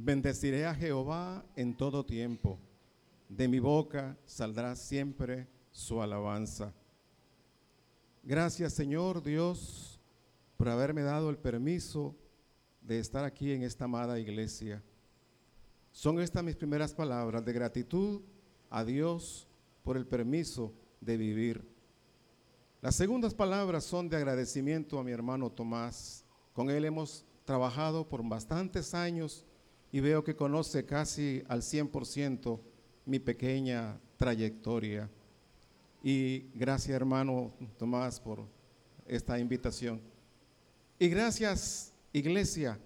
Bendeciré a Jehová en todo tiempo. De mi boca saldrá siempre su alabanza. Gracias Señor Dios por haberme dado el permiso de estar aquí en esta amada iglesia. Son estas mis primeras palabras de gratitud a Dios por el permiso de vivir. Las segundas palabras son de agradecimiento a mi hermano Tomás. Con él hemos trabajado por bastantes años y veo que conoce casi al 100% mi pequeña trayectoria. Y gracias hermano Tomás por esta invitación. Y gracias iglesia,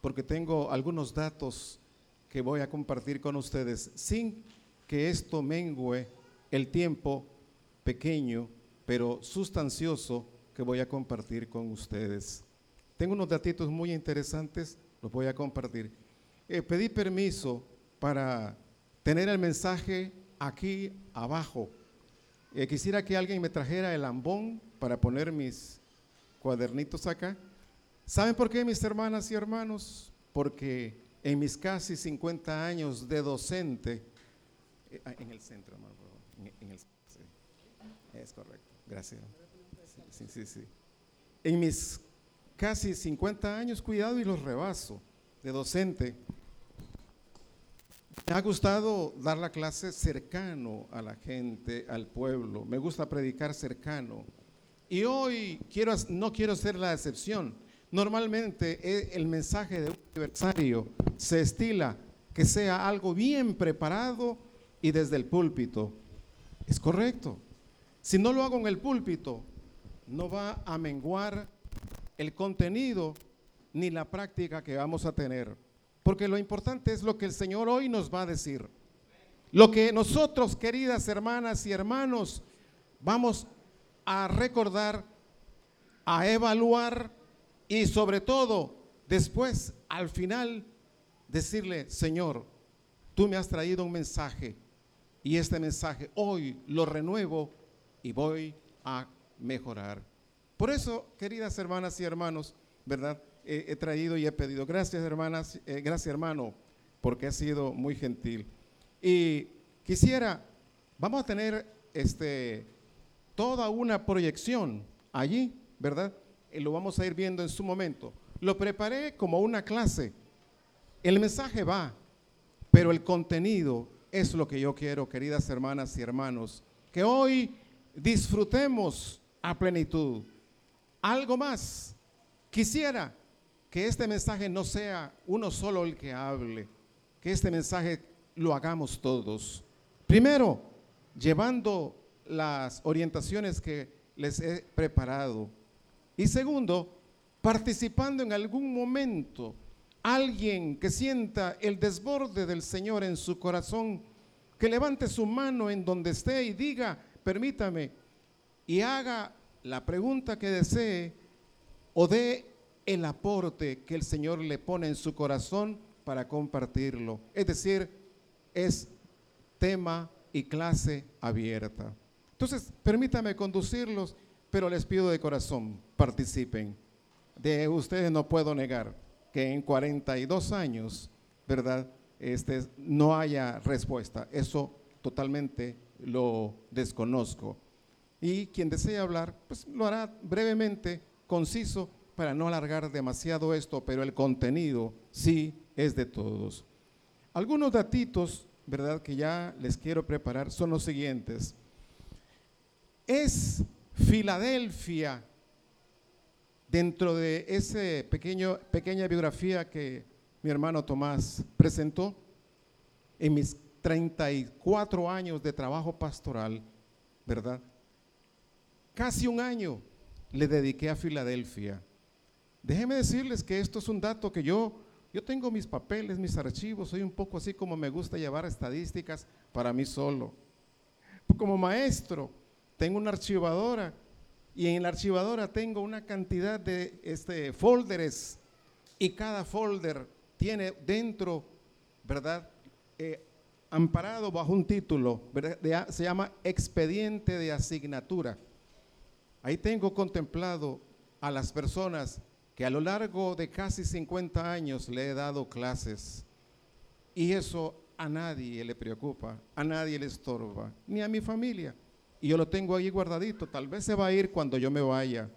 porque tengo algunos datos que voy a compartir con ustedes sin que esto mengue el tiempo pequeño, pero sustancioso que voy a compartir con ustedes. Tengo unos datitos muy interesantes, los voy a compartir. Eh, pedí permiso para tener el mensaje aquí abajo. Eh, quisiera que alguien me trajera el ambón para poner mis cuadernitos acá. ¿Saben por qué, mis hermanas y hermanos? Porque en mis casi 50 años de docente, eh, ah, en el centro, en, el, es correcto, gracias. Sí, sí, sí. En mis casi 50 años, cuidado y los rebaso, de docente, me ha gustado dar la clase cercano a la gente, al pueblo. Me gusta predicar cercano. Y hoy quiero, no quiero ser la excepción. Normalmente eh, el mensaje de un aniversario se estila que sea algo bien preparado y desde el púlpito. Es correcto. Si no lo hago en el púlpito, no va a menguar el contenido ni la práctica que vamos a tener. Porque lo importante es lo que el Señor hoy nos va a decir. Lo que nosotros, queridas hermanas y hermanos, vamos a recordar, a evaluar y sobre todo, después, al final, decirle, Señor, tú me has traído un mensaje y este mensaje hoy lo renuevo y voy a mejorar. Por eso, queridas hermanas y hermanos, ¿verdad? He traído y he pedido. Gracias, hermanas, eh, gracias, hermano, porque ha sido muy gentil. Y quisiera, vamos a tener este, toda una proyección allí, ¿verdad? y lo vamos a ir viendo en su momento. Lo preparé como una clase. El mensaje va, pero el contenido es lo que yo quiero, queridas hermanas y hermanos, que hoy disfrutemos a plenitud. Algo más, quisiera que este mensaje no sea uno solo el que hable, que este mensaje lo hagamos todos. Primero, llevando las orientaciones que les he preparado. Y segundo, participando en algún momento, alguien que sienta el desborde del Señor en su corazón, que levante su mano en donde esté y diga, permítame, y haga la pregunta que desee o dé el aporte que el Señor le pone en su corazón para compartirlo. Es decir, es tema y clase abierta. Entonces, permítame conducirlos pero les pido de corazón, participen. De ustedes no puedo negar que en 42 años, ¿verdad? Este, no haya respuesta. Eso totalmente lo desconozco. Y quien desee hablar, pues lo hará brevemente, conciso, para no alargar demasiado esto, pero el contenido sí es de todos. Algunos datitos, ¿verdad?, que ya les quiero preparar son los siguientes. Es Filadelfia, dentro de esa pequeña biografía que mi hermano Tomás presentó, en mis 34 años de trabajo pastoral, ¿verdad? Casi un año le dediqué a Filadelfia. Déjenme decirles que esto es un dato que yo, yo tengo mis papeles, mis archivos, soy un poco así como me gusta llevar estadísticas para mí solo. Como maestro, tengo una archivadora y en la archivadora tengo una cantidad de este, folders y cada folder tiene dentro, ¿verdad? Eh, amparado bajo un título, se llama expediente de asignatura. Ahí tengo contemplado a las personas que a lo largo de casi 50 años le he dado clases. Y eso a nadie le preocupa, a nadie le estorba, ni a mi familia. Y yo lo tengo ahí guardadito, tal vez se va a ir cuando yo me vaya,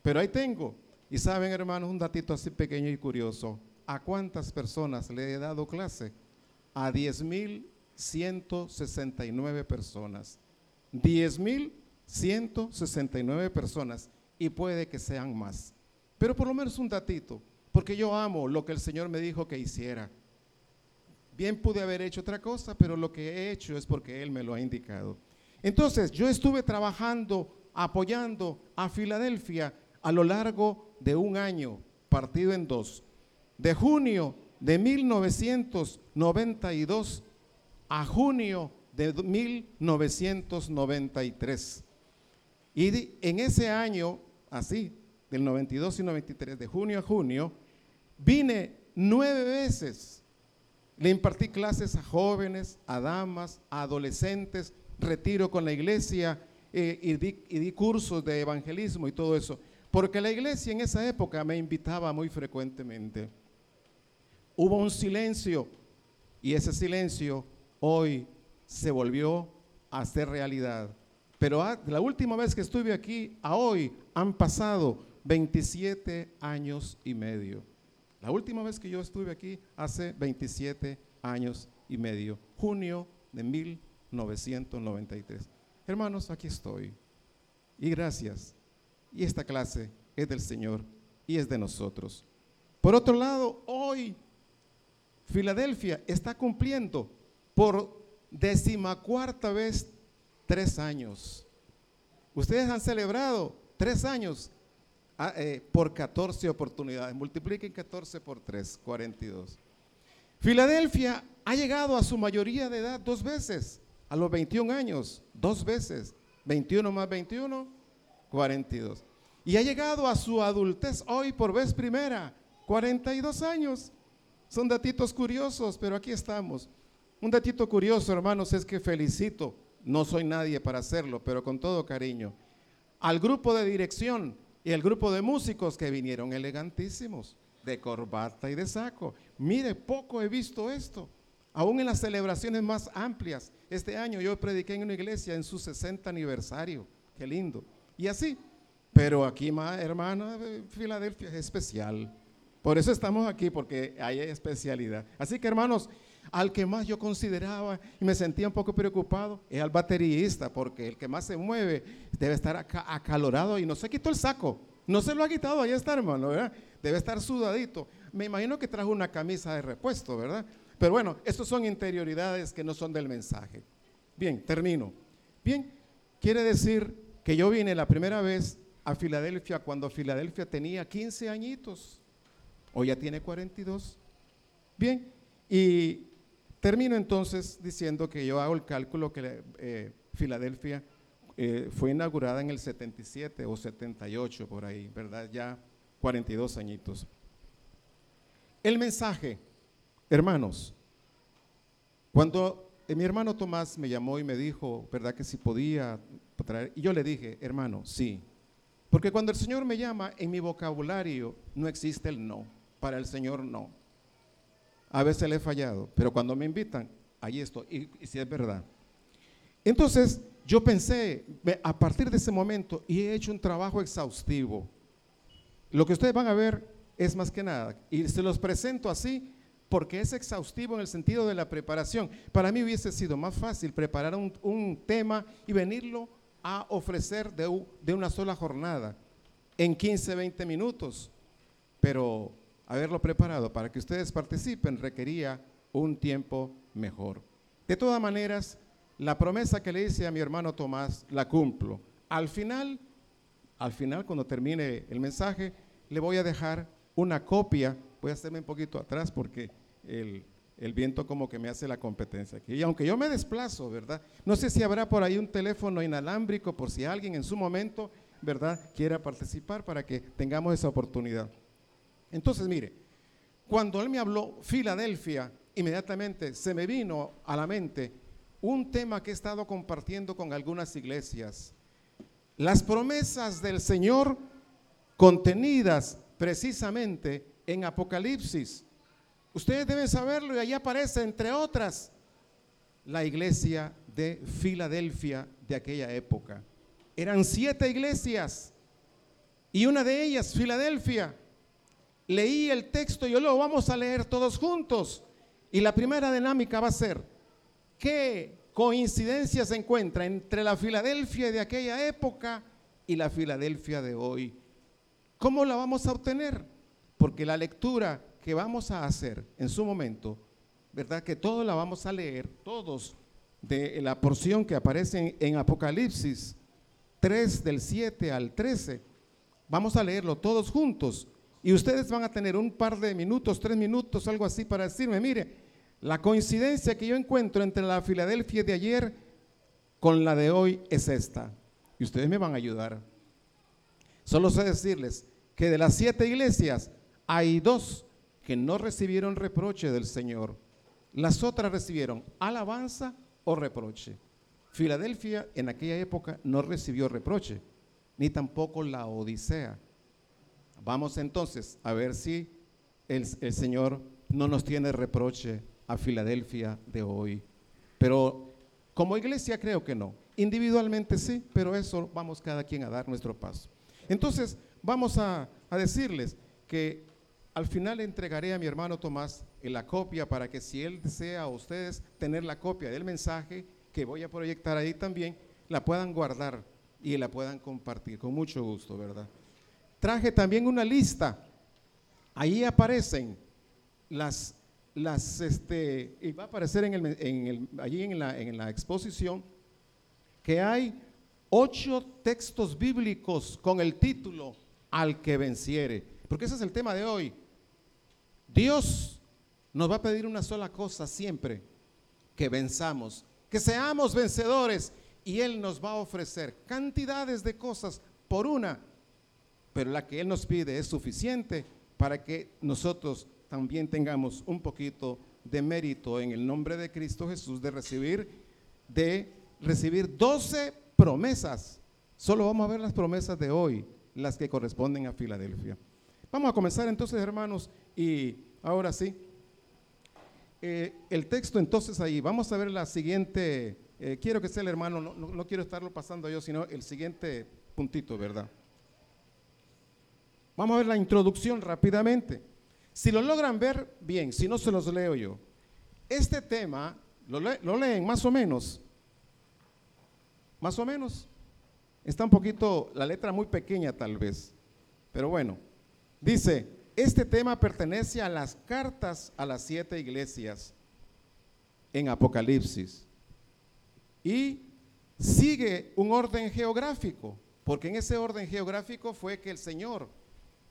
pero ahí tengo. Y saben, hermanos, un datito así pequeño y curioso. ¿A cuántas personas le he dado clase? A 10.169 personas. 10.169 personas y puede que sean más. Pero por lo menos un datito, porque yo amo lo que el Señor me dijo que hiciera. Bien pude haber hecho otra cosa, pero lo que he hecho es porque Él me lo ha indicado. Entonces, yo estuve trabajando, apoyando a Filadelfia a lo largo de un año, partido en dos. De junio de 1992 a junio de 1993. Y en ese año, así, del 92 y 93, de junio a junio, vine nueve veces. Le impartí clases a jóvenes, a damas, a adolescentes, retiro con la iglesia eh, y, y di cursos de evangelismo y todo eso. Porque la iglesia en esa época me invitaba muy frecuentemente. Hubo un silencio y ese silencio hoy se volvió a ser realidad. Pero la última vez que estuve aquí a hoy han pasado 27 años y medio. La última vez que yo estuve aquí hace 27 años y medio, junio de 1993. Hermanos, aquí estoy. Y gracias. Y esta clase es del Señor y es de nosotros. Por otro lado, hoy Filadelfia está cumpliendo por decimacuarta vez tres años. Ustedes han celebrado tres años ah, eh, por 14 oportunidades. Multipliquen 14 por 3, 42. Filadelfia ha llegado a su mayoría de edad dos veces, a los 21 años, dos veces. 21 más 21, 42. Y ha llegado a su adultez hoy por vez primera, 42 años. Son datitos curiosos, pero aquí estamos. Un datito curioso, hermanos, es que felicito no soy nadie para hacerlo, pero con todo cariño. Al grupo de dirección y el grupo de músicos que vinieron elegantísimos, de corbata y de saco. Mire, poco he visto esto. Aún en las celebraciones más amplias. Este año yo prediqué en una iglesia en su 60 aniversario. Qué lindo. Y así. Pero aquí, hermana, Filadelfia es especial. Por eso estamos aquí, porque hay especialidad. Así que, hermanos, al que más yo consideraba y me sentía un poco preocupado es al baterista, porque el que más se mueve debe estar acalorado y no se quitó el saco. No se lo ha quitado, ahí está, hermano, ¿verdad? Debe estar sudadito. Me imagino que trajo una camisa de repuesto, ¿verdad? Pero bueno, estas son interioridades que no son del mensaje. Bien, termino. Bien, quiere decir que yo vine la primera vez a Filadelfia cuando Filadelfia tenía 15 añitos. Hoy ya tiene 42. Bien, y Termino entonces diciendo que yo hago el cálculo que eh, Filadelfia eh, fue inaugurada en el 77 o 78 por ahí, ¿verdad? Ya 42 añitos. El mensaje, hermanos, cuando eh, mi hermano Tomás me llamó y me dijo, ¿verdad? Que si podía traer, y yo le dije, hermano, sí. Porque cuando el Señor me llama, en mi vocabulario no existe el no. Para el Señor no. A veces le he fallado, pero cuando me invitan, ahí estoy, y, si es verdad. Entonces, yo pensé, a partir de ese momento, y he hecho un trabajo exhaustivo. Lo que ustedes van a ver es más que nada, y se los presento así porque es exhaustivo en el sentido de la preparación. Para mí hubiese sido más fácil preparar un, tema y venirlo a ofrecer de, de, una sola jornada en 15, 20 minutos. Pero haberlo preparado para que ustedes participen requería un tiempo mejor. De todas maneras, la promesa que le hice a mi hermano Tomás la cumplo. Al final, al final cuando termine el mensaje, le voy a dejar una copia. Voy a hacerme un poquito atrás porque el, el viento como que me hace la competencia aquí. Y aunque yo me desplazo, ¿verdad? No sé si habrá por ahí un teléfono inalámbrico por si alguien en su momento, ¿verdad?, quiera participar para que tengamos esa oportunidad. Entonces, mire, cuando él me habló Filadelfia, inmediatamente se me vino a la mente un tema que he estado compartiendo con algunas iglesias. Las promesas del Señor contenidas precisamente en Apocalipsis. Ustedes deben saberlo y ahí aparece, entre otras, la iglesia de Filadelfia de aquella época. Eran siete iglesias y una de ellas, Filadelfia. Leí el texto yo lo vamos a leer todos juntos. Y la primera dinámica va a ser, ¿qué coincidencia se encuentra entre la Filadelfia de aquella época y la Filadelfia de hoy? ¿Cómo la vamos a obtener? Porque la lectura que vamos a hacer en su momento, ¿verdad? Que todos la vamos a leer, todos, de la porción que aparece en, Apocalipsis 3 del 7 al 13. Vamos a leerlo todos juntos y ustedes van a tener un par de minutos, tres minutos, algo así para decirme, mire, la coincidencia que yo encuentro entre la Filadelfia de ayer con la de hoy es esta. Y ustedes me van a ayudar. Solo sé decirles que de las siete iglesias hay dos que no recibieron reproche del Señor. Las otras recibieron alabanza o reproche. Filadelfia en aquella época no recibió reproche, ni tampoco la Odisea. Vamos entonces a ver si el, Señor no nos tiene reproche a Filadelfia de hoy. Pero como iglesia creo que no. Individualmente sí, pero eso vamos cada quien a dar nuestro paso. Entonces vamos a, decirles que al final entregaré a mi hermano Tomás la copia para que si él desea a ustedes tener la copia del mensaje que voy a proyectar ahí también, la puedan guardar y la puedan compartir con mucho gusto, ¿verdad? Traje también una lista. Ahí aparecen las, las este, y va a aparecer en el, en el, allí en la, en la exposición que hay ocho textos bíblicos con el título Al que venciere. Porque ese es el tema de hoy. Dios nos va a pedir una sola cosa siempre, que venzamos, que seamos vencedores y Él nos va a ofrecer cantidades de cosas por una, pero la que Él nos pide es suficiente para que nosotros también tengamos un poquito de mérito en el nombre de Cristo Jesús de recibir de recibir 12 promesas. Solo vamos a ver las promesas de hoy, las que corresponden a Filadelfia. Vamos a comenzar entonces, hermanos, y ahora sí, eh, el texto entonces ahí, vamos a ver la siguiente, eh, quiero que sea el hermano, no, quiero estarlo pasando yo, sino el siguiente puntito, ¿verdad? Vamos a ver la introducción rápidamente. Si lo logran ver, bien, si no se los leo yo. Este tema, lo, leen más o menos, más o menos. Está un poquito, la letra muy pequeña tal vez, pero bueno. Dice, este tema pertenece a las cartas a las siete iglesias en Apocalipsis. Y sigue un orden geográfico, porque en ese orden geográfico fue que el Señor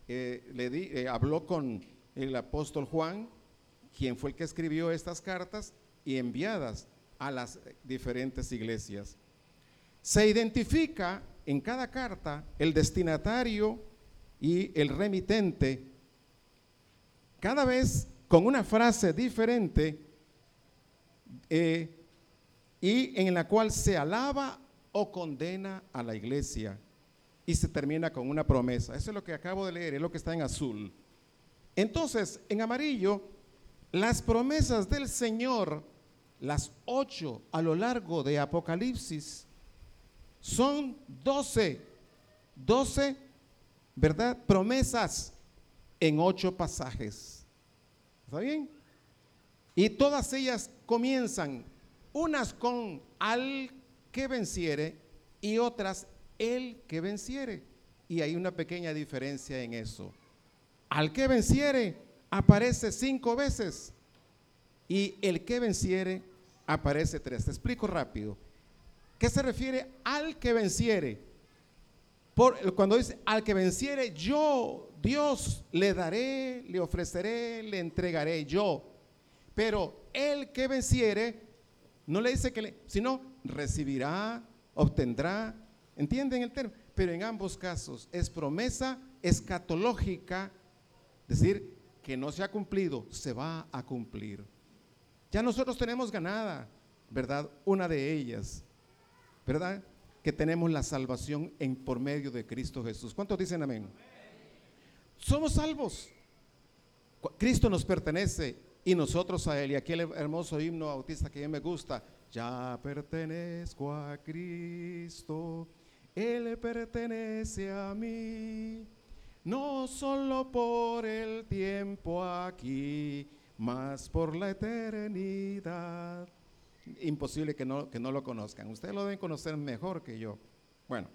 eh, eh, habló con el apóstol Juan, quien fue el que escribió estas cartas y enviadas a las diferentes iglesias. Se identifica en cada carta el destinatario y el remitente, cada vez con una frase diferente eh, y en la cual se alaba o condena a la iglesia y se termina con una promesa. Eso es lo que acabo de leer, es lo que está en azul. Entonces, en amarillo, las promesas del Señor, las ocho a lo largo de Apocalipsis, son doce, doce ¿verdad? Promesas en ocho pasajes. ¿Está bien? Y todas ellas comienzan, unas con al que venciere y otras el que venciere. Y hay una pequeña diferencia en eso. Al que venciere aparece cinco veces y el que venciere aparece tres. Te explico rápido. ¿Qué se refiere al que venciere? cuando dice, al que venciere, yo, Dios, le daré, le ofreceré, le entregaré yo. Pero el que venciere, no le dice que le, sino recibirá, obtendrá. ¿Entienden el término? Pero en ambos casos es promesa escatológica, decir, que no se ha cumplido, se va a cumplir. Ya nosotros tenemos ganada, ¿verdad? Una de ellas, ¿verdad? que tenemos la salvación en, por medio de Cristo Jesús. ¿Cuántos dicen amén? Somos salvos. Cristo nos pertenece y nosotros a Él. Y aquel hermoso himno bautista que a mí me gusta, ya pertenezco a Cristo, Él pertenece a mí, no solo por el tiempo aquí, mas por la eternidad. Imposible que no, que no lo conozcan. Ustedes lo deben conocer mejor que yo. Bueno,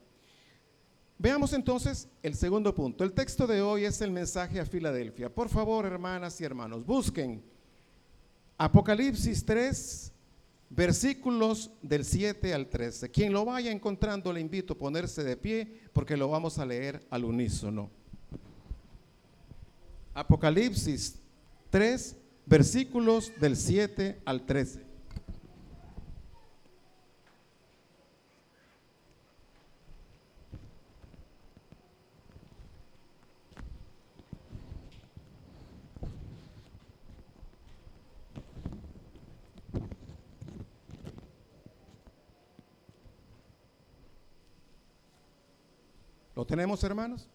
veamos entonces el segundo punto. El texto de hoy es el mensaje a Filadelfia. Por favor, hermanas y hermanos, busquen Apocalipsis 3, versículos del 7 al 13. Quien lo vaya encontrando, le invito a ponerse de pie porque lo vamos a leer al unísono. Apocalipsis 3, versículos del 7 al 13. Tenemos, hermanos?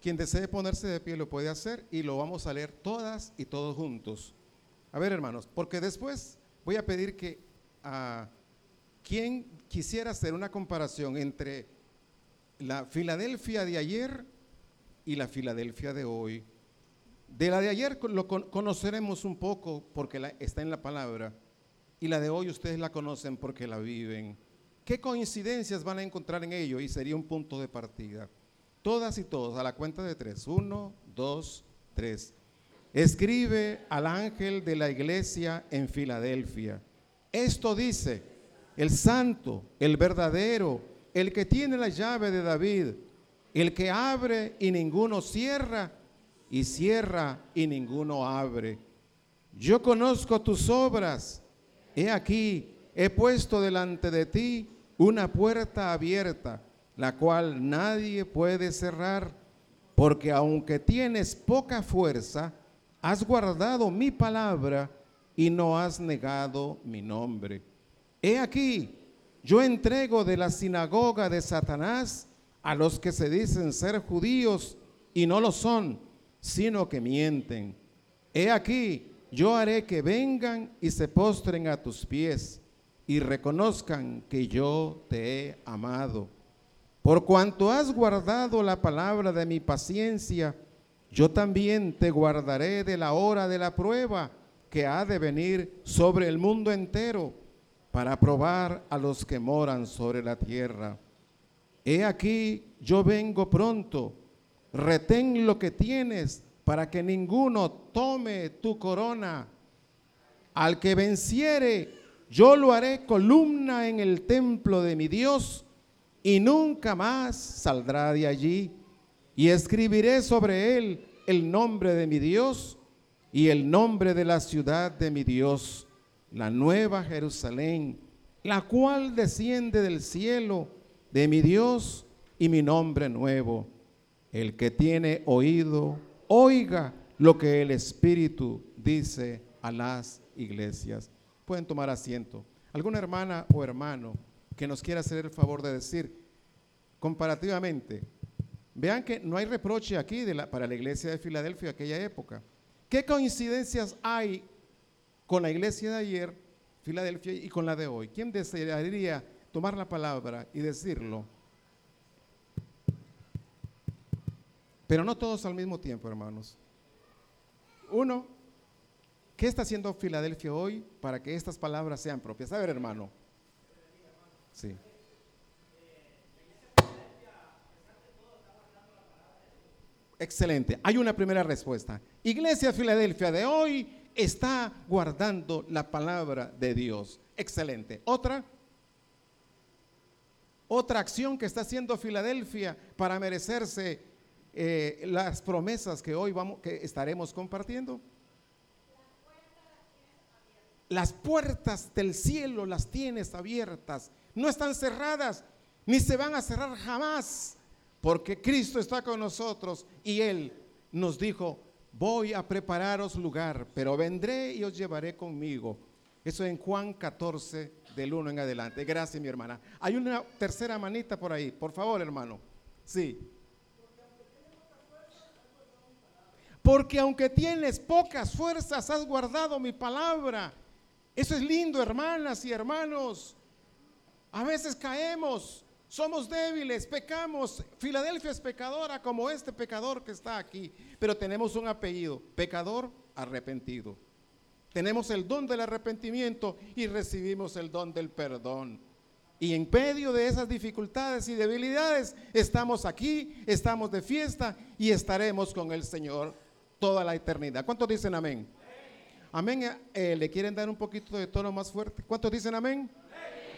Quien desee ponerse de pie lo puede hacer y lo vamos a leer todas y todos juntos. A ver, hermanos, porque después voy a pedir que a quien quisiera hacer una comparación entre la Filadelfia de ayer y la Filadelfia de hoy. De la de ayer lo conoceremos un poco porque está en la palabra y la de hoy ustedes la conocen porque la viven. ¿Qué coincidencias van a encontrar en ello? Y sería un punto de partida. Todas y todos, a la cuenta de tres. Uno, dos, tres. Escribe al ángel de la iglesia en Filadelfia. Esto dice, el santo, el verdadero, el que tiene la llave de David, el que abre y ninguno cierra, y cierra y ninguno abre. Yo conozco tus obras. He aquí, he puesto delante de ti una puerta abierta, la cual nadie puede cerrar, porque aunque tienes poca fuerza, has guardado mi palabra y no has negado mi nombre. He aquí, yo entrego de la sinagoga de Satanás a los que se dicen ser judíos y no lo son, sino que mienten. He aquí, yo haré que vengan y se postren a tus pies y reconozcan que yo te he amado. Por cuanto has guardado la palabra de mi paciencia, yo también te guardaré de la hora de la prueba que ha de venir sobre el mundo entero para probar a los que moran sobre la tierra. He aquí, yo vengo pronto, retén lo que tienes para que ninguno tome tu corona. Al que venciere, yo lo haré columna en el templo de mi Dios y nunca más saldrá de allí. Y escribiré sobre él el nombre de mi Dios y el nombre de la ciudad de mi Dios, la nueva Jerusalén, la cual desciende del cielo de mi Dios y mi nombre nuevo. El que tiene oído, oiga lo que el Espíritu dice a las iglesias. Pueden tomar asiento. ¿Alguna hermana o hermano que nos quiera hacer el favor de decir, comparativamente, vean que no hay reproche aquí para la iglesia de Filadelfia de aquella época. ¿Qué coincidencias hay con la iglesia de ayer, Filadelfia, y con la de hoy? ¿Quién desearía tomar la palabra y decirlo? Pero no todos al mismo tiempo, hermanos. Uno, ¿Qué está haciendo Filadelfia hoy para que estas palabras sean propias? A ver, hermano. Sí. Excelente. Hay una primera respuesta. Iglesia Filadelfia de hoy está guardando la palabra de Dios. Excelente. Otra. Otra acción que está haciendo Filadelfia para merecerse eh, las promesas que hoy vamos, que estaremos compartiendo. Las puertas del cielo las tienes abiertas, no están cerradas, ni se van a cerrar jamás, porque Cristo está con nosotros y Él nos dijo, voy a prepararos lugar, pero vendré y os llevaré conmigo. Eso en Juan 14, del 1 en adelante. Gracias, mi hermana. Hay una tercera manita por ahí, por favor, hermano. Sí. porque aunque tienes pocas fuerzas, has guardado mi palabra. Eso es lindo, hermanas y hermanos. A veces caemos, somos débiles, pecamos. Filadelfia es pecadora como este pecador que está aquí, pero tenemos un apellido, pecador arrepentido. Tenemos el don del arrepentimiento y recibimos el don del perdón. Y en medio de esas dificultades y debilidades, estamos aquí, estamos de fiesta y estaremos con el Señor toda la eternidad. ¿Cuántos dicen amén? Amén. Eh, ¿Le quieren dar un poquito de tono más fuerte? ¿Cuántos dicen amén?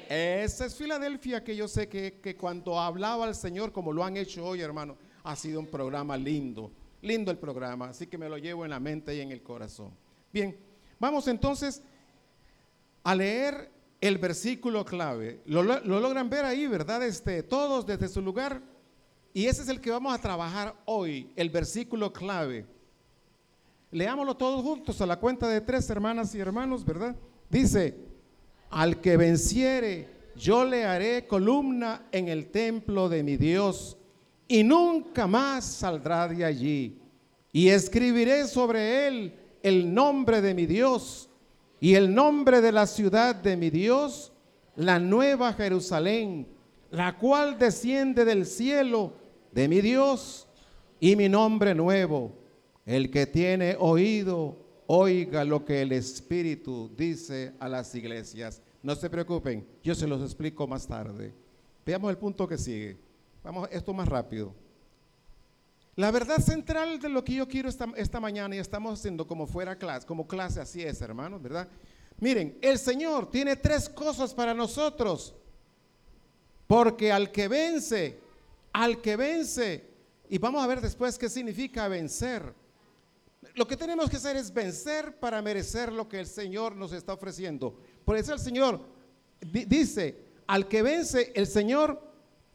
Esa es Filadelfia que yo sé que, que cuando hablaba al Señor, como lo han hecho hoy, hermano, ha sido un programa lindo. Lindo el programa, así que me lo llevo en la mente y en el corazón. Bien, vamos entonces a leer el versículo clave. Lo, logran ver ahí, ¿verdad? Este, todos desde su lugar. Y ese es el que vamos a trabajar hoy, el versículo clave. Leámoslo todos juntos a la cuenta de tres hermanas y hermanos, ¿verdad? Dice, al que venciere, yo le haré columna en el templo de mi Dios y nunca más saldrá de allí. Y escribiré sobre él el nombre de mi Dios y el nombre de la ciudad de mi Dios, la nueva Jerusalén, la cual desciende del cielo de mi Dios y mi nombre nuevo. El que tiene oído, oiga lo que el Espíritu dice a las iglesias. No se preocupen, yo se los explico más tarde. Veamos el punto que sigue. Vamos, esto más rápido. La verdad central de lo que yo quiero esta, esta mañana y estamos haciendo como fuera clase, como clase, así es, hermanos, ¿verdad? Miren, el Señor tiene tres cosas para nosotros. Porque al que vence, al que vence, y vamos a ver después qué significa vencer. Lo que tenemos que hacer es vencer para merecer lo que el Señor nos está ofreciendo. Por eso el Señor dice, al que vence, el Señor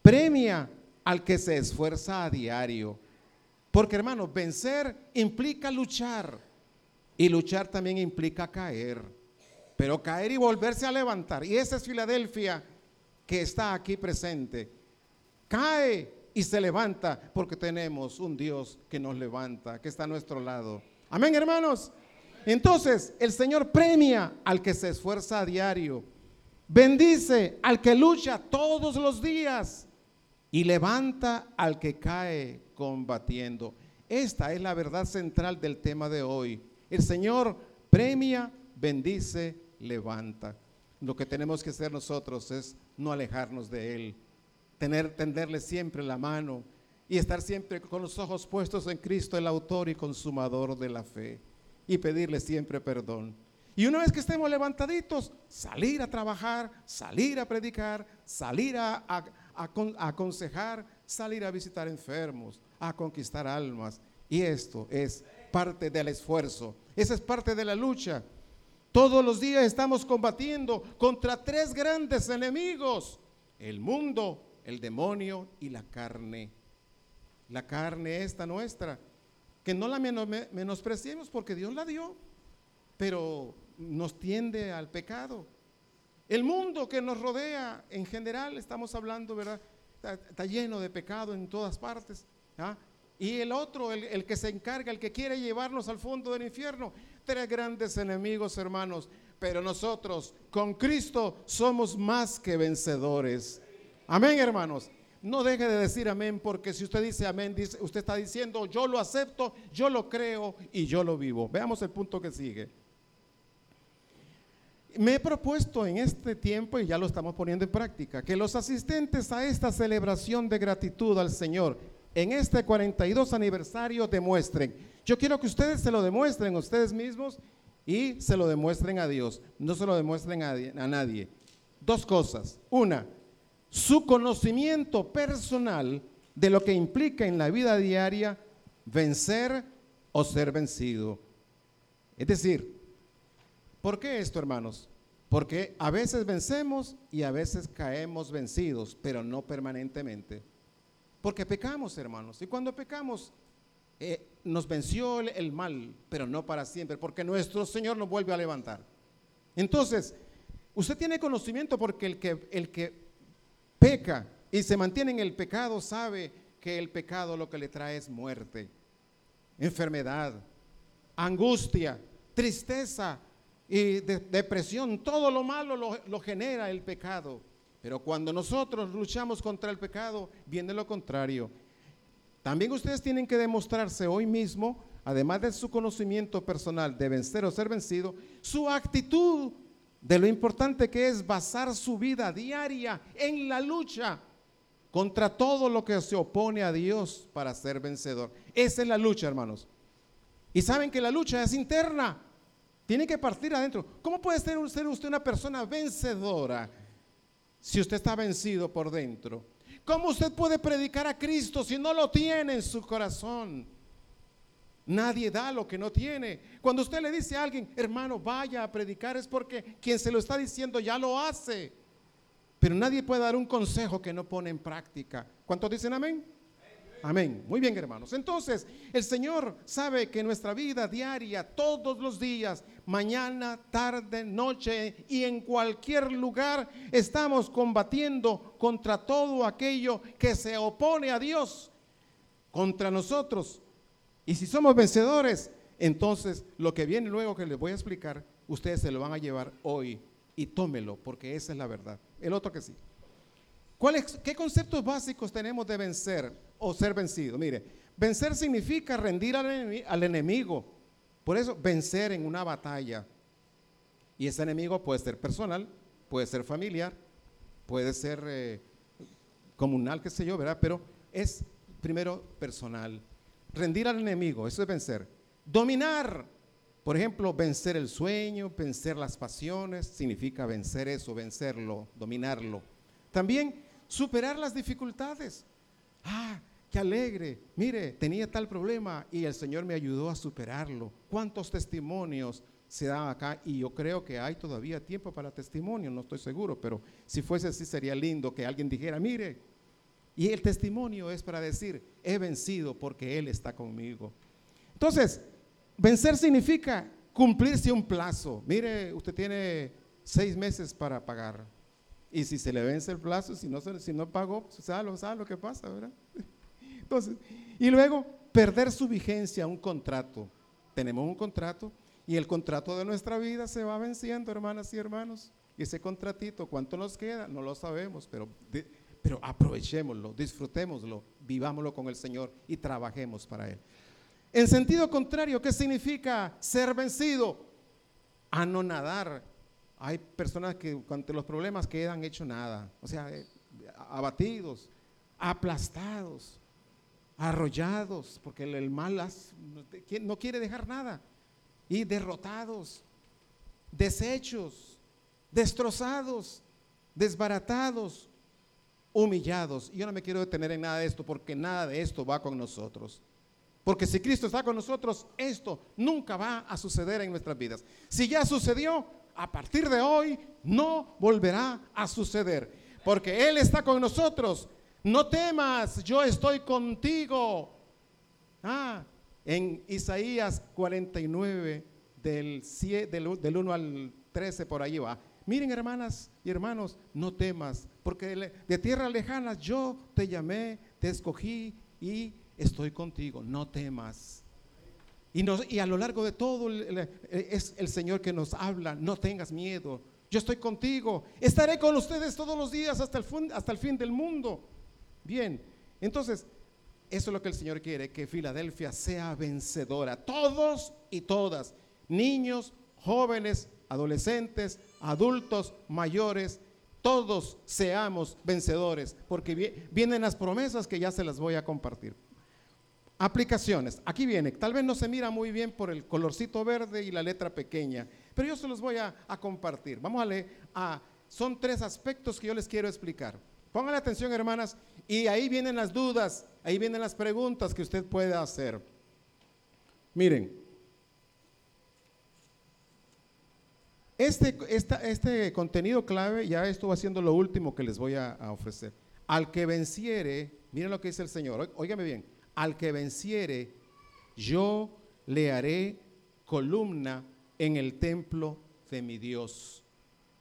premia al que se esfuerza a diario. Porque hermano, vencer implica luchar y luchar también implica caer. Pero caer y volverse a levantar. Y esa es Filadelfia que está aquí presente. Cae y se levanta porque tenemos un Dios que nos levanta, que está a nuestro lado. Amén, hermanos. Entonces, el Señor premia al que se esfuerza a diario. Bendice al que lucha todos los días y levanta al que cae combatiendo. Esta es la verdad central del tema de hoy. El Señor premia, bendice, levanta. Lo que tenemos que hacer nosotros es no alejarnos de Él, tener, tenderle siempre la mano y estar siempre con los ojos puestos en Cristo, el autor y consumador de la fe, y pedirle siempre perdón. Y una vez que estemos levantaditos, salir a trabajar, salir a predicar, salir a, aconsejar, salir a visitar enfermos, a conquistar almas. Y esto es parte del esfuerzo, esa es parte de la lucha. Todos los días estamos combatiendo contra tres grandes enemigos, el mundo, el demonio y la carne. La carne esta nuestra, que no la menospreciemos porque Dios la dio, pero nos tiende al pecado. El mundo que nos rodea en general, estamos hablando, ¿verdad? Está, lleno de pecado en todas partes. ¿ah? Y el otro, el, el, que se encarga, el que quiere llevarnos al fondo del infierno. Tres grandes enemigos, hermanos. Pero nosotros, con Cristo, somos más que vencedores. Amén, hermanos. No deje de decir amén, porque si usted dice amén, dice, usted está diciendo, yo lo acepto, yo lo creo y yo lo vivo. Veamos el punto que sigue. Me he propuesto en este tiempo, y ya lo estamos poniendo en práctica, que los asistentes a esta celebración de gratitud al Señor en este 42 aniversario demuestren. Yo quiero que ustedes se lo demuestren a ustedes mismos y se lo demuestren a Dios. No se lo demuestren a, a nadie. Dos cosas. Una, su conocimiento personal de lo que implica en la vida diaria vencer o ser vencido. Es decir, ¿por qué esto, hermanos? Porque a veces vencemos y a veces caemos vencidos, pero no permanentemente. Porque pecamos, hermanos. Y cuando pecamos, eh, nos venció el, el mal, pero no para siempre, porque nuestro Señor nos vuelve a levantar. Entonces, usted tiene conocimiento porque el que, el que peca y se mantiene en el pecado sabe que el pecado lo que le trae es muerte. enfermedad, angustia, tristeza y depresión. Todo lo malo lo, lo genera el pecado. Pero cuando nosotros luchamos contra el pecado, viene lo contrario. También ustedes tienen que demostrarse hoy mismo, además de su conocimiento personal de vencer o ser vencido, su actitud de lo importante que es basar su vida diaria en la lucha contra todo lo que se opone a Dios para ser vencedor. Esa es la lucha, hermanos. Y saben que la lucha es interna. Tiene que partir adentro. ¿Cómo puede ser usted una persona vencedora? si usted está vencido por dentro? ¿Cómo usted puede predicar a Cristo si no lo tiene en su corazón? Nadie da lo que no tiene. Cuando usted le dice a alguien, hermano, vaya a predicar, es porque quien se lo está diciendo ya lo hace. Pero nadie puede dar un consejo que no pone en práctica. ¿Cuántos dicen amén? Amén. Muy bien, hermanos. Entonces, el Señor sabe que nuestra vida diaria, todos los días, mañana, tarde, noche y en cualquier lugar, estamos combatiendo contra todo aquello que se opone a Dios, contra nosotros. Y si somos vencedores, entonces lo que viene luego que les voy a explicar, ustedes se lo van a llevar hoy y tómelo, porque esa es la verdad. El otro que sí. ¿Qué conceptos básicos tenemos de vencer o ser vencido? Mire, vencer significa rendir al, enemigo. Por eso, vencer en una batalla. Y ese enemigo puede ser personal, puede ser familiar, puede ser eh, comunal, qué sé yo, ¿verdad? Pero es primero personal. Rendir al enemigo, eso es vencer. Dominar, por ejemplo, vencer el sueño, vencer las pasiones, significa vencer eso, vencerlo, dominarlo. También superar las dificultades. Ah, qué alegre. Mire, tenía tal problema y el Señor me ayudó a superarlo. ¿Cuántos testimonios se dan acá? Y yo creo que hay todavía tiempo para testimonio, no estoy seguro, pero si fuese así sería lindo que alguien dijera, mire, y el testimonio es para decir, he vencido porque Él está conmigo. Entonces, vencer significa cumplirse un plazo. Mire, usted tiene seis meses para pagar. Y si se le vence el plazo, si no, si no pagó, pues, sabe, lo que pasa, ¿verdad? Entonces, y luego perder su vigencia un contrato. Tenemos un contrato y el contrato de nuestra vida se va venciendo, hermanas y hermanos. Y ese contratito, ¿cuánto nos queda? No lo sabemos, pero, pero aprovechémoslo, disfrutémoslo, vivámoslo con el Señor y trabajemos para Él. En sentido contrario, ¿qué significa ser vencido? Anonadar, hay personas que ante los problemas quedan hecho nada, o sea, eh, abatidos, aplastados, arrollados, porque el, mal no quiere dejar nada, y derrotados, deshechos, destrozados, desbaratados, humillados. Y yo no me quiero detener en nada de esto, porque nada de esto va con nosotros. Porque si Cristo está con nosotros, esto nunca va a suceder en nuestras vidas. Si ya sucedió, a partir de hoy no volverá a suceder, porque Él está con nosotros. No temas, yo estoy contigo. Ah, en Isaías 49, del, del, del 1 al 13, por ahí va. Miren, hermanas y hermanos, no temas, porque de tierra lejana yo te llamé, te escogí y estoy contigo. No temas. Y, a lo largo de todo es el Señor que nos habla, no tengas miedo, yo estoy contigo, estaré con ustedes todos los días hasta el, hasta el fin del mundo. Bien, entonces, eso es lo que el Señor quiere, que Filadelfia sea vencedora, todos y todas, niños, jóvenes, adolescentes, adultos, mayores, todos seamos vencedores, porque vienen las promesas que ya se las voy a compartir. Aplicaciones. Aquí viene. Tal vez no se mira muy bien por el colorcito verde y la letra pequeña, pero yo se los voy a, compartir. Vamos a leer. Son tres aspectos que yo les quiero explicar. Pónganle atención, hermanas, y ahí vienen las dudas, ahí vienen las preguntas que usted puede hacer. Miren, este, este contenido clave, ya estuvo haciendo lo último que les voy a, a ofrecer. Al que venciere, miren lo que dice el Señor, óigame bien, al que venciere, yo le haré columna en el templo de mi Dios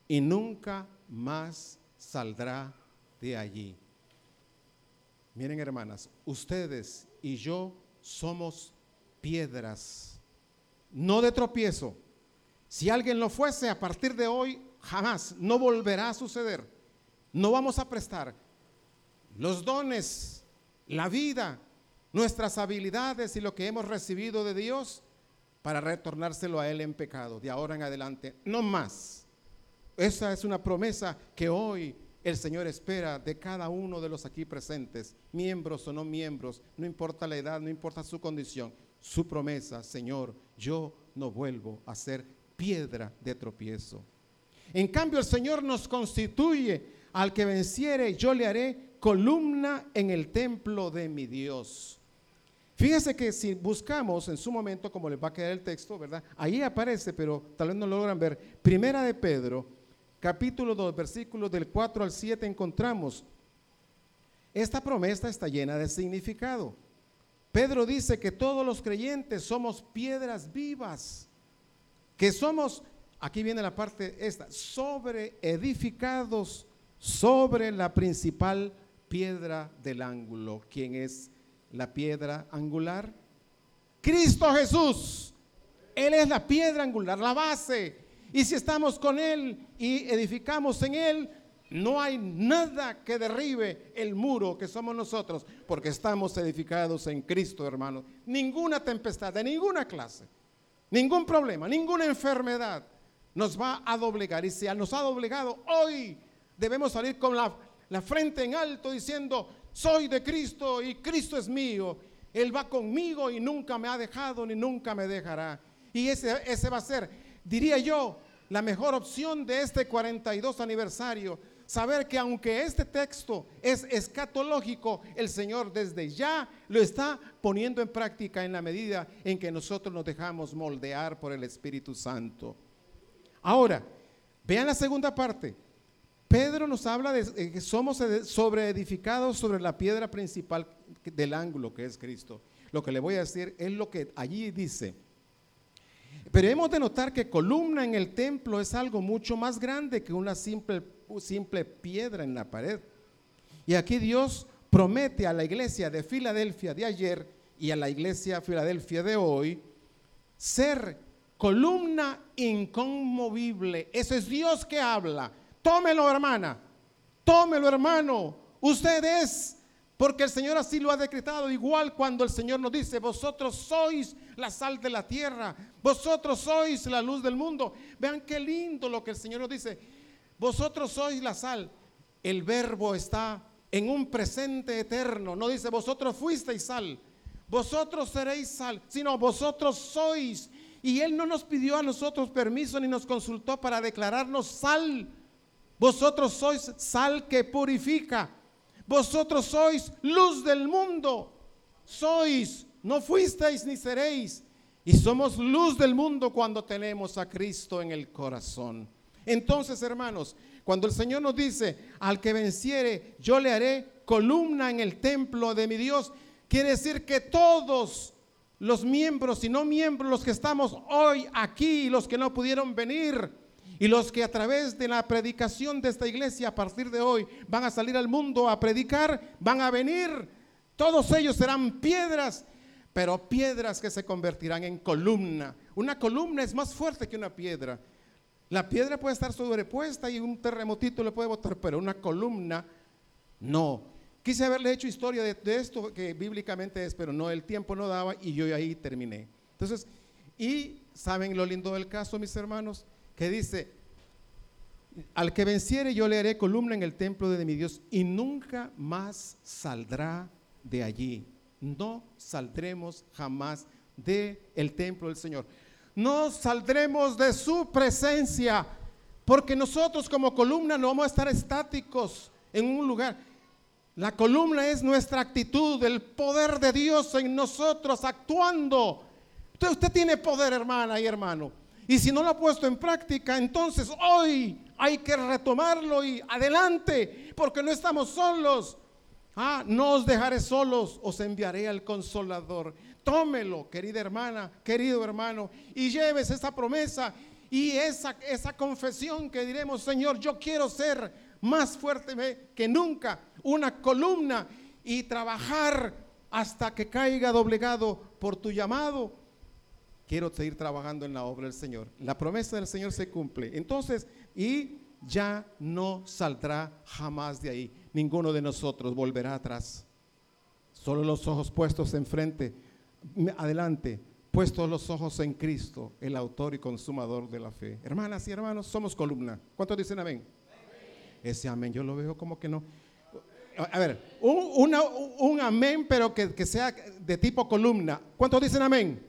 y nunca más saldrá de allí. Miren hermanas, ustedes y yo somos piedras, no de tropiezo. Si alguien lo fuese, a partir de hoy jamás, no volverá a suceder. No vamos a prestar los dones, la vida, nuestras habilidades y lo que hemos recibido de Dios para retornárselo a Él en pecado, de ahora en adelante, no más. Esa es una promesa que hoy el Señor espera de cada uno de los aquí presentes, miembros o no miembros, no importa la edad, no importa su condición, su promesa, Señor, yo no vuelvo a ser piedra de tropiezo. En cambio, el Señor nos constituye al que venciere, yo le haré columna en el templo de mi Dios. Fíjese que si buscamos en su momento, como les va a quedar el texto, ¿verdad? Ahí aparece, pero tal vez no lo logran ver. Primera de Pedro, capítulo 2, versículos del 4 al 7, encontramos. Esta promesa está llena de significado. Pedro dice que todos los creyentes somos piedras vivas, que somos, aquí viene la parte esta, sobre edificados sobre la principal piedra del ángulo. ¿Quién es la piedra angular? Cristo Jesús. Él es la piedra angular, la base. Y si estamos con Él y edificamos en Él, no hay nada que derribe el muro que somos nosotros, porque estamos edificados en Cristo, hermanos. Ninguna tempestad de ninguna clase, ningún problema, ninguna enfermedad nos va a doblegar. Y si nos ha doblegado, hoy debemos salir con la, la frente en alto diciendo, soy de Cristo y Cristo es mío. Él va conmigo y nunca me ha dejado ni nunca me dejará. Y ese, ese va a ser, diría yo, la mejor opción de este 42 aniversario saber que aunque este texto es escatológico, el Señor desde ya lo está poniendo en práctica en la medida en que nosotros nos dejamos moldear por el Espíritu Santo. Ahora, vean la segunda parte. Pedro nos habla de que somos sobre edificados sobre la piedra principal del ángulo que es Cristo. Lo que le voy a decir es lo que allí dice. Pero hemos de notar que columna en el templo es algo mucho más grande que una simple simple piedra en la pared. Y aquí Dios promete a la iglesia de Filadelfia de ayer y a la iglesia Filadelfia de hoy ser columna inconmovible. Eso es Dios que habla. Tómelo, hermana. Tómelo, hermano. Usted es, porque el Señor así lo ha decretado. Igual cuando el Señor nos dice, vosotros sois la sal de la tierra, vosotros sois la luz del mundo. Vean qué lindo lo que el Señor nos dice. Vosotros sois la sal. El verbo está en un presente eterno. No dice vosotros fuisteis sal. Vosotros seréis sal, sino vosotros sois. Y Él no nos pidió a nosotros permiso ni nos consultó para declararnos sal. Vosotros sois sal que purifica. Vosotros sois luz del mundo. Sois, no fuisteis ni seréis. Y somos luz del mundo cuando tenemos a Cristo en el corazón. Entonces, hermanos, cuando el Señor nos dice, al que venciere, yo le haré columna en el templo de mi Dios, quiere decir que todos los miembros y no miembros, los que estamos hoy aquí, los que no pudieron venir, y los que a través de la predicación de esta iglesia a partir de hoy van a salir al mundo a predicar, van a venir, todos ellos serán piedras, pero piedras que se convertirán en columna. Una columna es más fuerte que una piedra. La piedra puede estar sobrepuesta y un terremotito le puede botar, pero una columna no. Quise haberle hecho historia de, esto que bíblicamente es, pero no, el tiempo no daba y yo ahí terminé. Entonces, y saben lo lindo del caso, mis hermanos, que dice, al que venciere yo le haré columna en el templo de mi Dios y nunca más saldrá de allí. No saldremos jamás del el templo del Señor no saldremos de su presencia, porque nosotros como columna no vamos a estar estáticos en un lugar. La columna es nuestra actitud, el poder de Dios en nosotros actuando. Usted, usted tiene poder, hermana y hermano. Y si no lo ha puesto en práctica, entonces hoy hay que retomarlo y adelante, porque no estamos solos. Ah, no os dejaré solos, os enviaré al consolador. Tómelo, querida hermana, querido hermano, y lleves esa promesa y esa, esa confesión que diremos, Señor, yo quiero ser más fuerte que nunca, una columna y trabajar hasta que caiga doblegado por tu llamado. Quiero seguir trabajando en la obra del Señor. La promesa del Señor se cumple. Entonces, y ya no saldrá jamás de ahí. Ninguno de nosotros volverá atrás. Solo los ojos puestos enfrente, adelante, puestos los ojos en Cristo, el autor y consumador de la fe. Hermanas y hermanos, somos columna. ¿Cuántos dicen amén? Ese amén, yo lo veo como que no. A ver, un, amén, pero que, que, sea de tipo columna. ¿Cuántos dicen amén?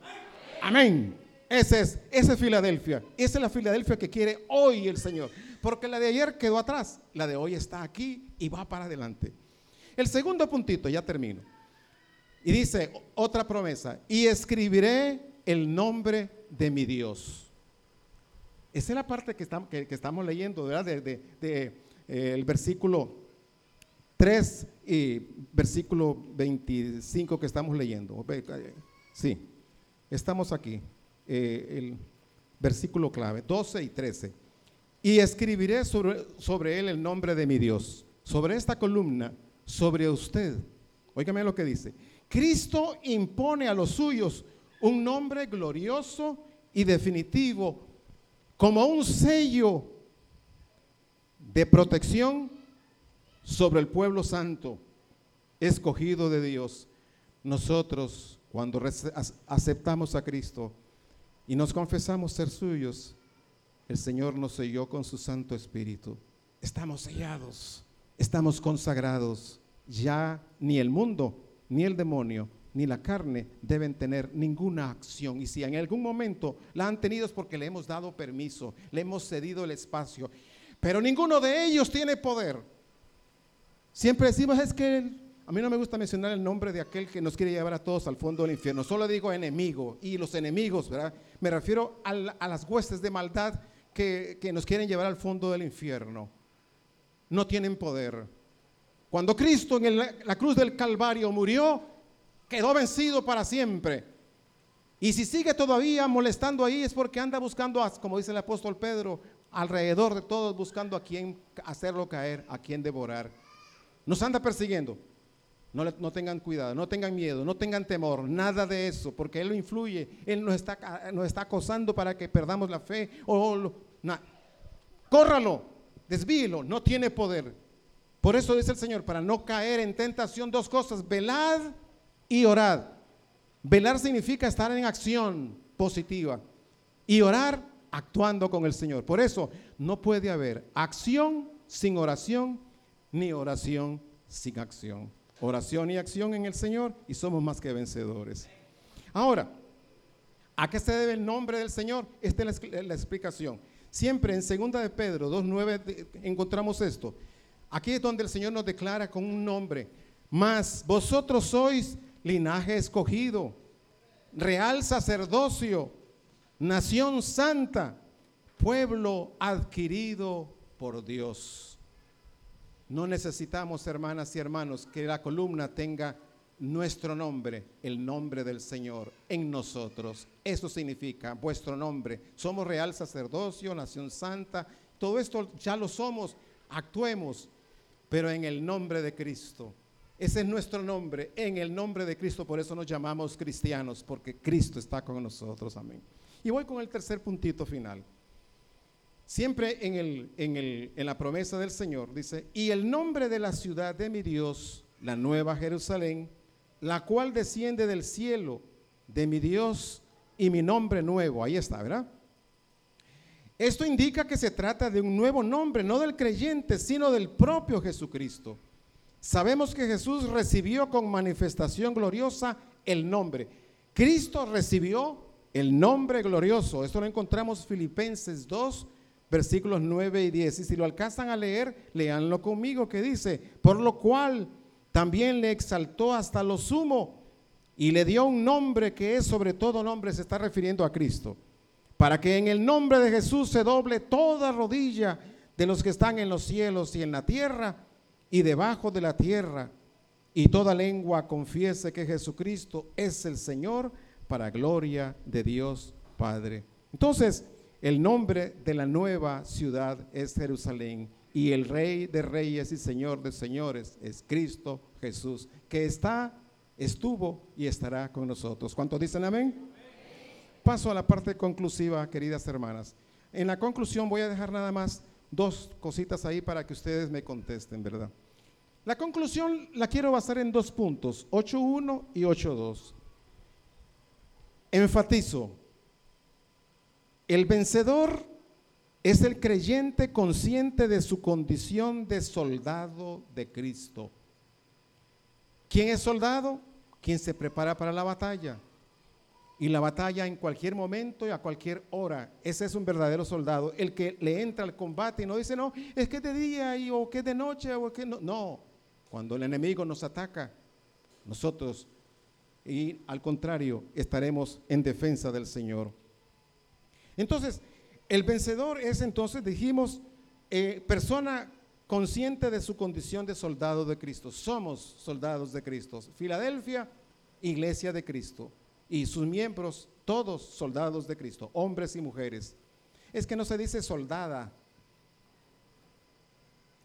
Amén. Ese es, esa es Filadelfia. Esa es la Filadelfia que quiere hoy el Señor. Porque la de ayer quedó atrás. La de hoy está aquí y va para adelante. El segundo puntito, ya termino. Y dice otra promesa. Y escribiré el nombre de mi Dios. Esa es la parte que estamos, que, estamos leyendo, ¿verdad? De, eh, el versículo 3 y versículo 25 que estamos leyendo. Sí, estamos aquí. Eh, el versículo clave, 12 y 13. Y escribiré sobre, sobre él el nombre de mi Dios, sobre esta columna, sobre usted. Óigame lo que dice. Cristo impone a los suyos un nombre glorioso y definitivo como un sello de protección sobre el pueblo santo, escogido de Dios. Nosotros, cuando aceptamos a Cristo y nos confesamos ser suyos, el Señor nos selló con su Santo Espíritu. Estamos sellados, estamos consagrados. Ya ni el mundo, ni el demonio, ni la carne deben tener ninguna acción. Y si en algún momento la han tenido es porque le hemos dado permiso, le hemos cedido el espacio. Pero ninguno de ellos tiene poder. Siempre decimos es que a mí no me gusta mencionar el nombre de aquel que nos quiere llevar a todos al fondo del infierno. Solo digo enemigo. Y los enemigos, ¿verdad? Me refiero a, a las huestes de maldad que, nos quieren llevar al fondo del infierno no tienen poder. Cuando Cristo en la cruz del Calvario murió, quedó vencido para siempre. Y si sigue todavía molestando ahí es porque anda buscando, como dice el apóstol Pedro, alrededor de todos buscando a quien hacerlo caer, a quien devorar. Nos anda persiguiendo. No, tengan cuidado, no tengan miedo, no tengan temor, nada de eso, porque Él lo influye, Él nos está, está acosando para que perdamos la fe. O, Córralo, desvíelo, no tiene poder. Por eso dice el Señor, para no caer en tentación, dos cosas, velad y orad. Velar significa estar en acción positiva y orar actuando con el Señor. Por eso no puede haber acción sin oración, ni oración sin acción oración y acción en el Señor y somos más que vencedores. Ahora, ¿a qué se debe el nombre del Señor? Esta es la, explicación. Siempre en 2 de Pedro 2.9 encontramos esto. Aquí es donde el Señor nos declara con un nombre. Mas vosotros sois linaje escogido, real sacerdocio, nación santa, pueblo adquirido por Dios. No necesitamos, hermanas y hermanos, que la columna tenga nuestro nombre, el nombre del Señor en nosotros. Eso significa vuestro nombre. Somos real sacerdocio, nación santa. Todo esto ya lo somos. Actuemos, pero en el nombre de Cristo. Ese es nuestro nombre, en el nombre de Cristo. Por eso nos llamamos cristianos, porque Cristo está con nosotros. Amén. Y voy con el tercer puntito final. Siempre en, el, en, el, en la promesa del Señor dice, y el nombre de la ciudad de mi Dios, la nueva Jerusalén, la cual desciende del cielo de mi Dios y mi nombre nuevo. Ahí está, ¿verdad? Esto indica que se trata de un nuevo nombre, no del creyente, sino del propio Jesucristo. Sabemos que Jesús recibió con manifestación gloriosa el nombre. Cristo recibió el nombre glorioso. Esto lo encontramos Filipenses 2, versículos 9 y 10. Y si lo alcanzan a leer, leanlo conmigo, que dice, por lo cual también le exaltó hasta lo sumo y le dio un nombre que es sobre todo nombre, se está refiriendo a Cristo, para que en el nombre de Jesús se doble toda rodilla de los que están en los cielos y en la tierra y debajo de la tierra, y toda lengua confiese que Jesucristo es el Señor para gloria de Dios Padre. Entonces, el nombre de la nueva ciudad es Jerusalén y el rey de reyes y señor de señores es Cristo Jesús, que está estuvo y estará con nosotros. ¿Cuántos dicen amén? Paso a la parte conclusiva, queridas hermanas. En la conclusión voy a dejar nada más dos cositas ahí para que ustedes me contesten, ¿verdad? La conclusión la quiero basar en dos puntos, 8.1 y 8.2. Enfatizo, el vencedor es el creyente consciente de su condición de soldado de Cristo. ¿Quién es soldado? Quien se prepara para la batalla. Y la batalla en cualquier momento y a cualquier hora. Ese es un verdadero soldado. El que le entra al combate y no dice, no, es que es de día y, o que de noche o que no. No, cuando el enemigo nos ataca, nosotros, y al contrario, estaremos en defensa del Señor. Entonces, el vencedor es entonces, dijimos, eh, persona consciente de su condición de soldado de Cristo. Somos soldados de Cristo. Filadelfia, iglesia de Cristo. Y sus miembros, todos soldados de Cristo, hombres y mujeres. Es que no se dice soldada,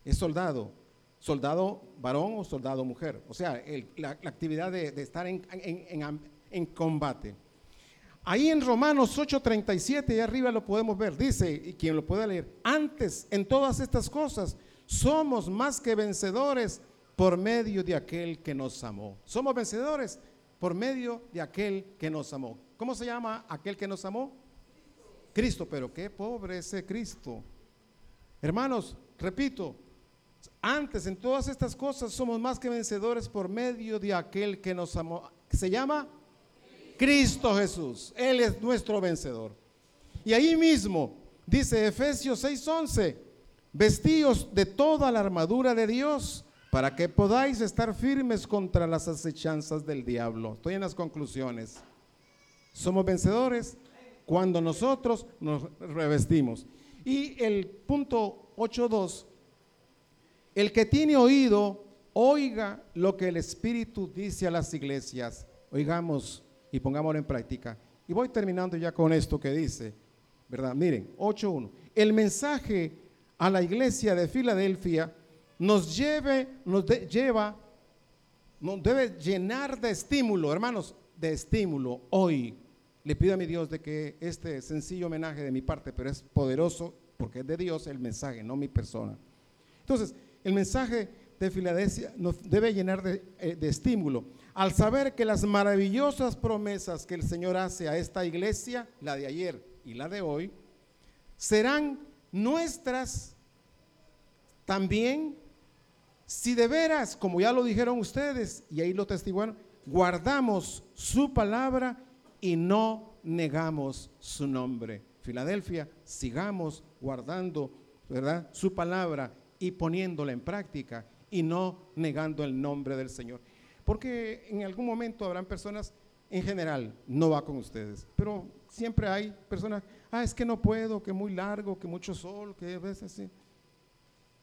es soldado soldado varón o soldado mujer. O sea, la, actividad de, estar en, en, combate. Ahí en Romanos 8:37, y arriba lo podemos ver, dice, y quien lo pueda leer, antes en todas estas cosas somos más que vencedores por medio de aquel que nos amó. Somos vencedores por medio de aquel que nos amó. ¿Cómo se llama aquel que nos amó? Cristo, pero qué pobre ese Cristo. Hermanos, repito, antes, en todas estas cosas, somos más que vencedores por medio de aquel que nos amó. se llama Cristo Jesús. Él es nuestro vencedor. Y ahí mismo dice Efesios 6:11, vestíos de toda la armadura de Dios para que podáis estar firmes contra las acechanzas del diablo. Estoy en las conclusiones. Somos vencedores cuando nosotros nos revestimos. Y el punto 8.2 el que tiene oído, oiga lo que el Espíritu dice a las iglesias. Oigamos y pongámoslo en práctica. Y voy terminando ya con esto que dice, ¿verdad? Miren, 8.1. El mensaje a la iglesia de Filadelfia nos lleve, nos lleva, nos debe llenar de estímulo, hermanos, de estímulo. Hoy le pido a mi Dios de que este sencillo homenaje de mi parte, pero es poderoso porque es de Dios el mensaje, no mi persona. Entonces, el mensaje de Filadelfia nos debe llenar eh, de, estímulo al saber que las maravillosas promesas que el Señor hace a esta iglesia, la de ayer y la de hoy, serán nuestras también si de veras, como ya lo dijeron ustedes, y ahí lo testiguaron, guardamos su palabra y no negamos su nombre. Filadelfia, sigamos guardando, ¿verdad? Su palabra y poniéndola en práctica y no negando el nombre del Señor. Porque en algún momento habrán personas, en general, no va con ustedes, pero siempre hay personas, ah, es que no puedo, que muy largo, que mucho sol, que a veces sí.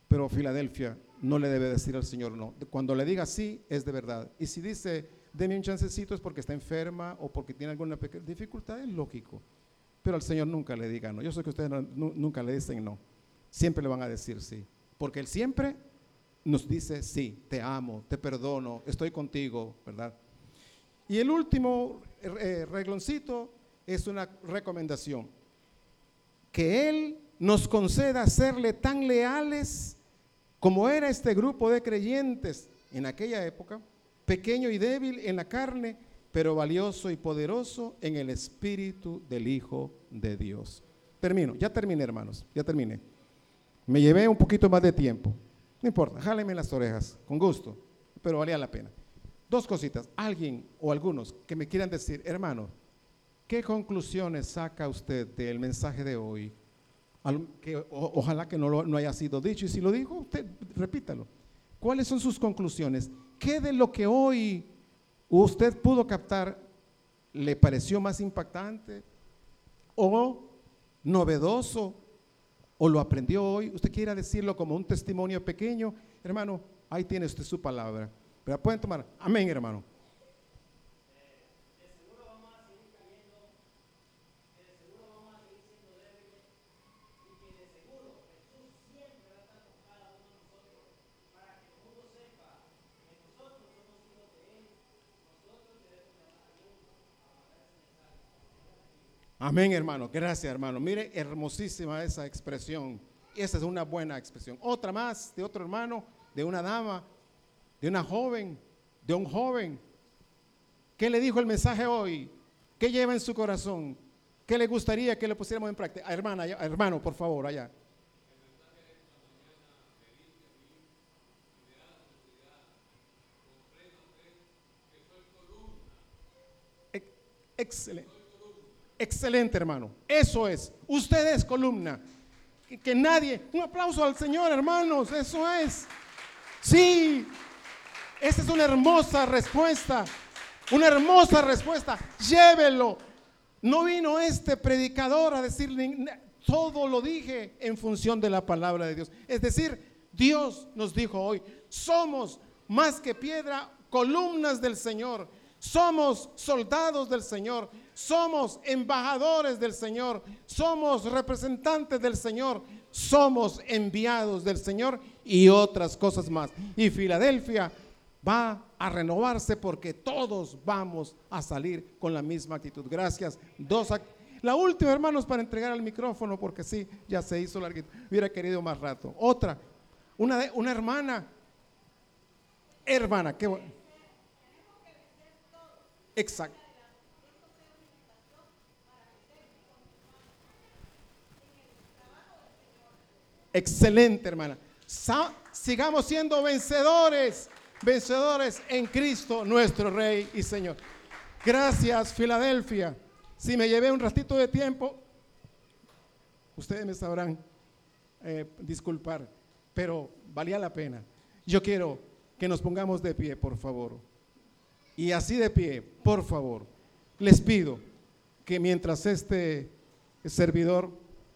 Pero Filadelfia no le debe decir al Señor no. Cuando le diga sí, es de verdad. Y si dice, deme un chancecito, es porque está enferma o porque tiene alguna dificultad, es lógico. Pero al Señor nunca le diga no. Yo sé que ustedes nunca le dicen no. Siempre le van a decir sí. Porque Él siempre nos dice, sí, te amo, te perdono, estoy contigo, ¿verdad? Y el último eh, regloncito es una recomendación. Que Él nos conceda serle tan leales como era este grupo de creyentes en aquella época, pequeño y débil en la carne, pero valioso y poderoso en el espíritu del Hijo de Dios. Termino, ya terminé hermanos, ya terminé. Me llevé un poquito más de tiempo. No importa, jáleme las orejas, con gusto, pero valía la pena. Dos cositas. Alguien o algunos que me quieran decir, hermano, ¿qué conclusiones saca usted del mensaje de hoy? Que, ojalá que no, no haya sido dicho y si lo dijo, usted repítalo. ¿Cuáles son sus conclusiones? ¿Qué de lo que hoy usted pudo captar le pareció más impactante o novedoso o lo aprendió hoy, usted quiera decirlo como un testimonio pequeño, hermano, ahí tiene usted su palabra. Pero pueden tomar, amén, hermano. Amén, hermano. Gracias, hermano. Mire, hermosísima esa expresión. Esa es una buena expresión. Otra más de otro hermano, de una dama, de una joven, de un joven. ¿Qué le dijo el mensaje hoy? ¿Qué lleva en su corazón? ¿Qué le gustaría que le pusiéramos en práctica? Hermana, hermano, por favor, allá. Excelente. Excelente, hermano. Eso es. Usted es columna. Que, nadie. Un aplauso al Señor, hermanos. Eso es. Sí. Esa es una hermosa respuesta. Una hermosa respuesta. Llévelo. No vino este predicador a decir todo lo dije en función de la palabra de Dios. Es decir, Dios nos dijo hoy, somos más que piedra, columnas del Señor. Somos soldados del Señor, somos embajadores del Señor, somos representantes del Señor, somos enviados del Señor y otras cosas más. Y Filadelfia va a renovarse porque todos vamos a salir con la misma actitud. Gracias. Dos la última, hermanos, para entregar el micrófono, porque sí, ya se hizo larguito. Hubiera querido más rato. Otra, una, una hermana. Hermana, qué bueno. Exacto. Excelente, hermana. sigamos siendo vencedores, vencedores en Cristo, nuestro Rey y Señor. Gracias, Filadelfia. Si me llevé un ratito de tiempo, ustedes me sabrán eh, disculpar, pero valía la pena. Yo quiero que nos pongamos de pie, por favor. Y así de pie, por favor, les pido que mientras este servidor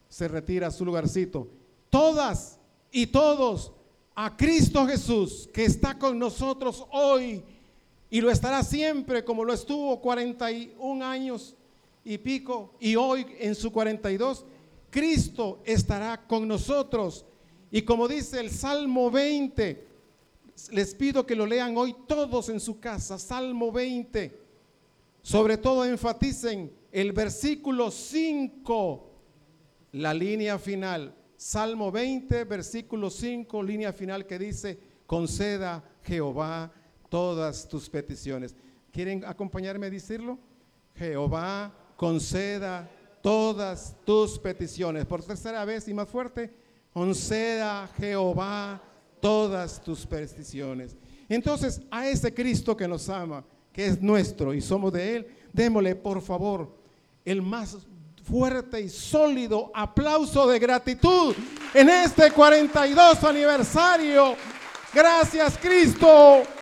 se retira a su lugarcito, todas y todos a Cristo Jesús, que está con nosotros hoy y lo estará siempre como lo estuvo 41 años y pico y hoy en su 42, Cristo estará con nosotros. Y como dice el Salmo 20, les pido que lo lean hoy todos en su casa, Salmo 20. Sobre todo enfaticen el versículo 5, la línea final. Salmo 20, versículo 5, línea final que dice, conceda Jehová todas tus peticiones. ¿Quieren acompañarme a decirlo? Jehová conceda todas tus peticiones. Por tercera vez y más fuerte, conceda Jehová todas tus peticiones. Entonces, a ese Cristo que nos ama, que es nuestro y somos de Él, démosle por favor el más fuerte y sólido aplauso de gratitud en este 42 aniversario. Gracias Cristo.